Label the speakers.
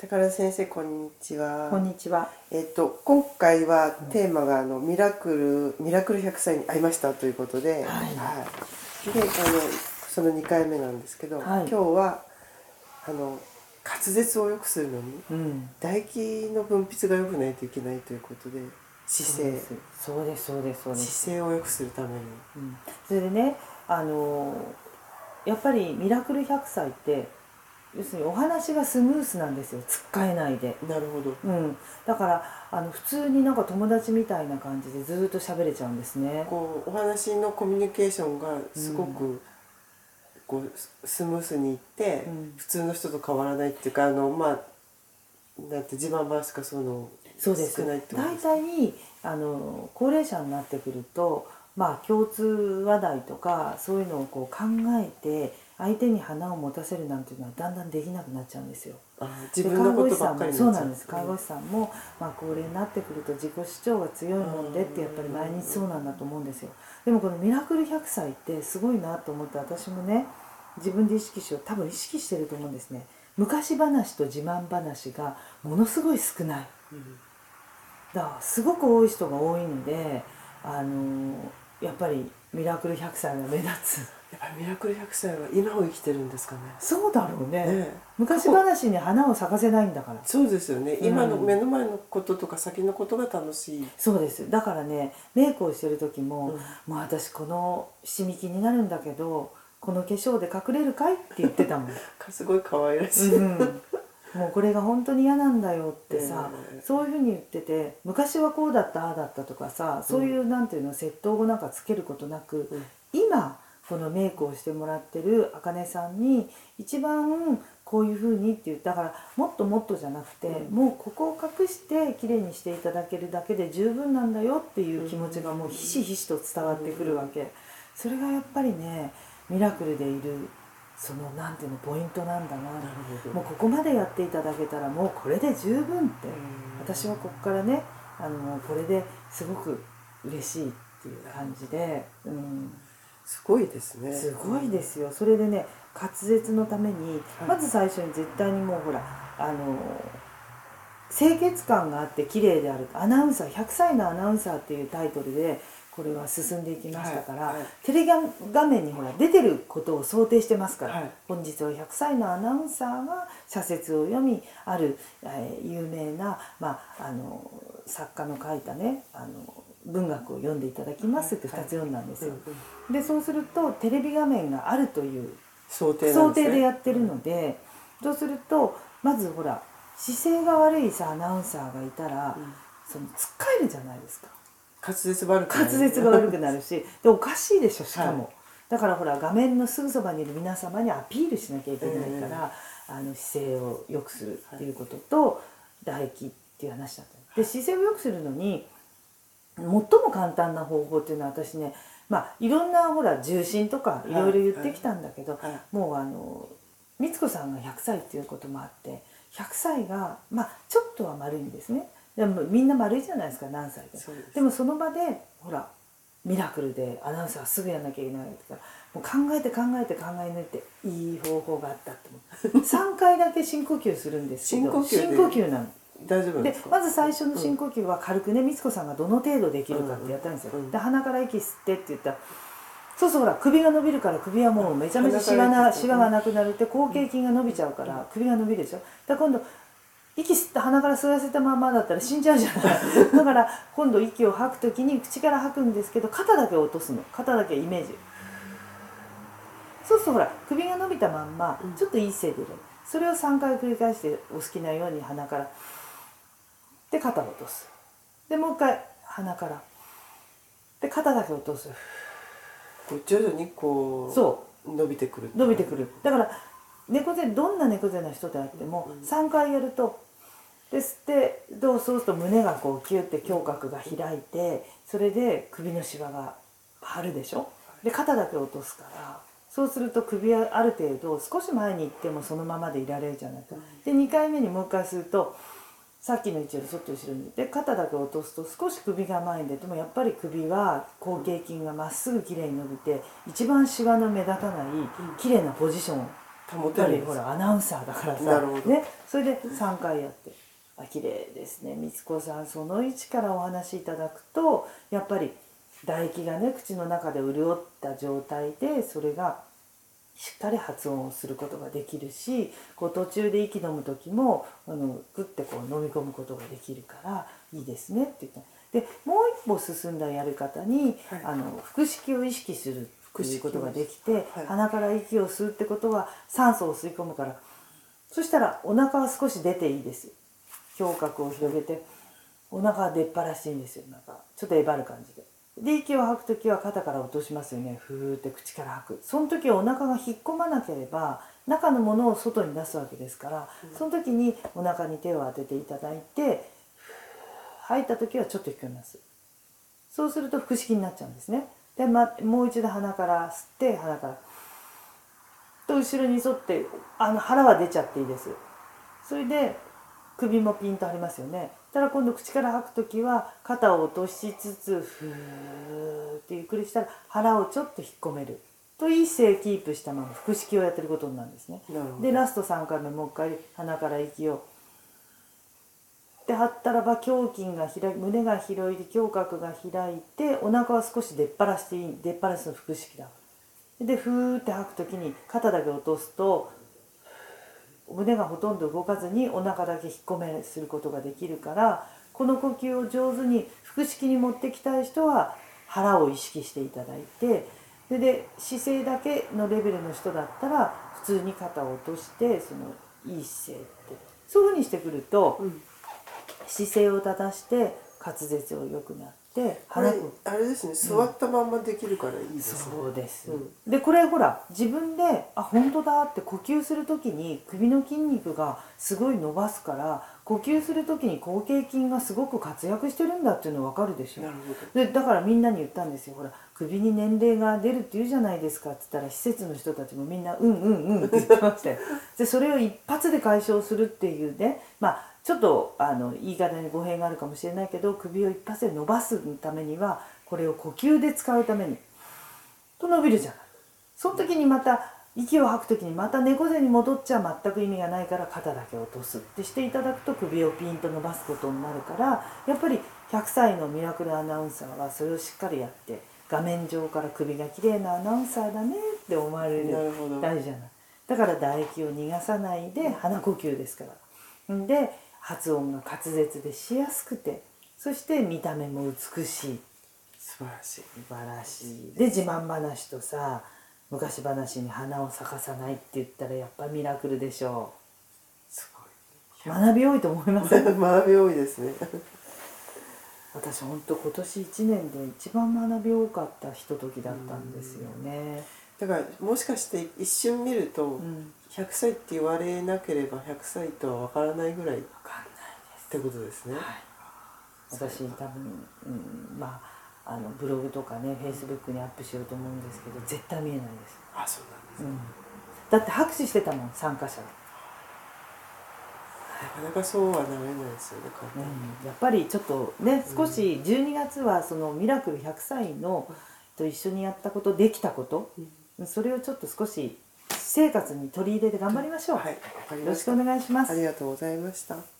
Speaker 1: 高田先生こんにちは。
Speaker 2: こんにちは。
Speaker 1: えっと今回はテーマがあのミラクルミラクル100歳に会いましたということで、
Speaker 2: はい
Speaker 1: であのその2回目なんですけど、
Speaker 2: はい
Speaker 1: 今日はあの滑舌を良くするのに
Speaker 2: うん。
Speaker 1: 唾液の分泌が良くないといけないということで姿勢
Speaker 2: そうです。そうです。そうです。
Speaker 1: 姿勢を良くするために
Speaker 2: うん。それでね、あのーやっぱりミラクル100歳って要するにお話がスムースなんですよ。つっかえないで。
Speaker 1: なるほど。
Speaker 2: うん。だからあの普通になんか友達みたいな感じでずーっと喋れちゃうんですね。
Speaker 1: こうお話のコミュニケーションがすごく、こうススムースにいって、
Speaker 2: うん
Speaker 1: 普通の人と変わらないっていうかあのまあなんて自慢話かそういうの
Speaker 2: そうです
Speaker 1: 少ないってこと
Speaker 2: 大
Speaker 1: です
Speaker 2: 体あの高齢者になってくるとまあ共通話題とかそういうのをこう考えて相手に花を持たせるなんていうのはだんだんできなくなっちゃうんですよ。
Speaker 1: あ自分のことばっかり
Speaker 2: そうなんです。看護師さんも、まあ、高齢になってくると自己主張が強いもんでってやっぱり毎日そうなんだと思うんですよ。でもこのミラクル100歳ってすごいなと思って私もね自分で意識しよう多分意識してると思うんですね。昔話と自慢話がものすごい少ない。
Speaker 1: うん。
Speaker 2: だからすごく多い人が多いのであのやっぱりミラクル100歳が目立つ
Speaker 1: やっぱりミラクル100歳は今を生きてるんですかね。
Speaker 2: そうだろうね。
Speaker 1: ねえ。
Speaker 2: 昔話に花を咲かせないんだから。
Speaker 1: そうですよね、
Speaker 2: うん。
Speaker 1: 今の目の前のこととか先のことが楽しい、
Speaker 2: そうです。だからねメイクをしてる時も、
Speaker 1: うん。
Speaker 2: もう私この七味気になるんだけどこの化粧で隠れるかいって言ってたもん、
Speaker 1: すごい可愛らしい、
Speaker 2: うん、もうこれが本当に嫌なんだよってさ、
Speaker 1: ええ
Speaker 2: そういうふうに言ってて昔はこうだったああだったとかさそういう、なんていうの窃盗語なんかつけることなく、
Speaker 1: うん。
Speaker 2: 今このメイクをしてもらってるあかねさんに一番こういうふうにって言ったからもっともっとじゃなくて、
Speaker 1: うん。
Speaker 2: もうここを隠して綺麗にしていただけるだけで十分なんだよっていう気持ちがもうひしひしと伝わってくるわけ、それがやっぱりねミラクルでいるそのなんていうのポイントなんだな。もうここまでやっていただけたらもうこれで十分って
Speaker 1: うん。
Speaker 2: 私はここからねあのこれですごく嬉しいっていう感じで、うん、
Speaker 1: すごいですね。
Speaker 2: すごいですよ。それでね滑舌のために
Speaker 1: はい。
Speaker 2: まず最初に絶対にもうほらあの清潔感があって綺麗であるアナウンサー100歳のアナウンサーっていうタイトルでこれは進んでいきましたから、
Speaker 1: はいはい。
Speaker 2: テレビ画面にほら出てることを想定してますから、
Speaker 1: はい。
Speaker 2: 本日は100歳のアナウンサーが社説を読みある、えー有名な、まあ、あの作家の書いたねあの文学を読んでいただきますって2つ読んだんですよ。
Speaker 1: うんうん。
Speaker 2: でそうするとテレビ画面があるという
Speaker 1: 想定ね。
Speaker 2: 定でやってるので、そうするとまずほら姿勢が悪いさアナウンサーがいたら、
Speaker 1: うん。
Speaker 2: そのつっかえるじゃないですか。
Speaker 1: 滑舌悪くなる。
Speaker 2: 滑舌が悪くなるしでおかしいでしょしかも、
Speaker 1: はい。
Speaker 2: だからほら画面のすぐそばにいる皆様にアピールしなきゃいけないから、あの姿勢を良くするっていうことと、唾液っていう話だった。で姿勢を良くするのに最も簡単な方法っていうのは私ねまあいろんなほら重心とかい。ろいろ言ってきたんだけど、
Speaker 1: はい。
Speaker 2: もうあの光子さんが100歳っていうこともあって100歳がまあちょっとは丸いんですね。でもみんな丸いじゃないですか何歳で
Speaker 1: そうで
Speaker 2: もその場でほらミラクルでアナウンサーはすぐやんなきゃいけないからもう考えて考えて考え抜いていい方法があったって思う。3回だけ深呼吸するんですけど
Speaker 1: 深呼吸で。
Speaker 2: 深呼吸なの
Speaker 1: 大丈夫
Speaker 2: でまず最初の深呼吸は軽くね光子さんがどの程度できるかってやったんですよ、で鼻から息吸ってって言ったらそうそうほら首が伸びるから首はもうめちゃめちゃシワ
Speaker 1: 鼻から息吸って
Speaker 2: なシワがなくなるって後傾筋が伸びちゃうから首が伸びるでしょ？だから今度息吸って鼻から吸わせたままだったら死んじゃうじゃない。だから今度息を吐く時に口から吐くんですけど肩だけ落とすの。肩だけイメージ。そうするとほら首が伸びたまんま
Speaker 1: うん。
Speaker 2: ちょっといい姿勢でそれを3回繰り返してお好きなように鼻からで肩を落とす。でもう一回鼻から。で肩だけ落とす。
Speaker 1: 徐々にこう
Speaker 2: そう。
Speaker 1: 伸びてくる
Speaker 2: 伸びてくる。だから猫背どんな猫背の人であっても
Speaker 1: うん。
Speaker 2: 3回やるとで吸ってどうそうすると胸がこうキュッて胸郭が開いてそれで首のしわが張るでしょ？で肩だけ落とすからそうすると首はある程度少し前に行ってもそのままでいられるじゃないか。で2回目にもう一回吸うとさっきの位置よりちょっと後ろに。で肩だけ落とすと少し首が前に出てもやっぱり首は後傾筋がまっすぐきれいに伸びて一番シワの目立たない綺麗なポジションを
Speaker 1: 保
Speaker 2: やってぱり
Speaker 1: る。
Speaker 2: ほらアナウンサーだからさ。ね。それで3回やって「あ綺麗ですね。光子さんその1からお話しいただくとやっぱり唾液がね口の中で潤った状態でそれがしっかり発音をすることができるしこう途中で息飲む時もあのグッてこう飲み込むことができるからいいですねって言った。でもう一歩進んだやり方に、
Speaker 1: はい。
Speaker 2: あの腹式を意識するっていうことができて、
Speaker 1: はい。
Speaker 2: 鼻から息を吸うってことは酸素を吸い込むから。そしたらお腹は少し出ていいです。胸郭を広げてお腹は出っ張らしいんですよ。なんかちょっとえばる感じで。で息を吐く時は肩から落としますよね。ふーって口から吐く。その時はお腹が引っ込まなければ中のものを外に出すわけですから、その時にお腹に手を当てていただいて吐いた時はちょっと引っ込みます。そうすると腹式になっちゃうんですね。で、ま、もう一度鼻から吸って鼻からと後ろに沿ってあの腹は出ちゃっていいです。それで首もピンと張りますよねただ今度口から吐く時は肩を落としつつふーってゆっくりしたら腹をちょっと引っ込めるといい姿勢キープしたまま腹式をやってることになるんですね。でラスト3回目もう一回鼻から息をで張ったらば胸筋が開い胸が広いで胸郭が開いてお腹は少し出っ張らしていい出っ張らすの腹式だ。でふーって吐く時に肩だけ落とすと胸がほとんど動かずにお腹だけ引っ込めすることができるからこの呼吸を上手に腹式に持ってきたい人は腹を意識していただいてそれで姿勢だけのレベルの人だったら普通に肩を落としてそのいい姿勢ってそういうふうにしてくると、
Speaker 1: うん。
Speaker 2: 姿勢を正して滑舌を良くなって
Speaker 1: これあれですね座ったまんまできるからいいです。ね、
Speaker 2: そうです、
Speaker 1: うん。
Speaker 2: でこれほら自分であ本当だって呼吸する時に首の筋肉がすごい伸ばすから呼吸する時に後傾筋がすごく活躍してるんだっていうの分かるでしょ。
Speaker 1: なるほど。
Speaker 2: でだからみんなに言ったんですよ。ほら首に年齢が出るって言うじゃないですかって言ったら施設の人たちもみんな「うんうんうん」って言ってましたよ。でそれを一発で解消するっていうねまあちょっとあの言い方に語弊があるかもしれないけど首を一発で伸ばすためにはこれを呼吸で使うためにと伸びるじゃない。その時にまた息を吐く時にまた猫背に戻っちゃ全く意味がないから肩だけ落とすってしていただくと首をピンと伸ばすことになるからやっぱり100歳のミラクルアナウンサーはそれをしっかりやって画面上から首が綺麗なアナウンサーだねって思われる大事じゃない。だから唾液を逃がさないで鼻呼吸ですから。んで発音が滑舌でしやすくてそして見た目も美しい。
Speaker 1: 素晴らしい。
Speaker 2: 素晴らしい。で自慢話とさ昔話に花を咲かさないって言ったらやっぱミラクルでしょ
Speaker 1: す
Speaker 2: う学び多いと思いません？
Speaker 1: ご い学び多いですね。
Speaker 2: 私ほんと今年1年で一番学び多かったひとときだったんですよね。
Speaker 1: だからもしかして一瞬見ると
Speaker 2: うん。
Speaker 1: 100歳って言われなければ100歳とは分からないぐらいってことですね、
Speaker 2: はい、私多分、うん、まああのブログとかねフェイスブックにアップしようと思うんですけど絶対見えないです、
Speaker 1: あそうなんです、
Speaker 2: うん、だって拍手してたもん参加者が、
Speaker 1: なかなかそうはなれないですよね
Speaker 2: うん、やっぱりちょっとね少し12月はそのミラクル100歳のと一緒にやったことできたことそれをちょっと少し生活に取り入れて頑張りましょう、
Speaker 1: はい。
Speaker 2: よろしくお願いします。
Speaker 1: ありがとうございました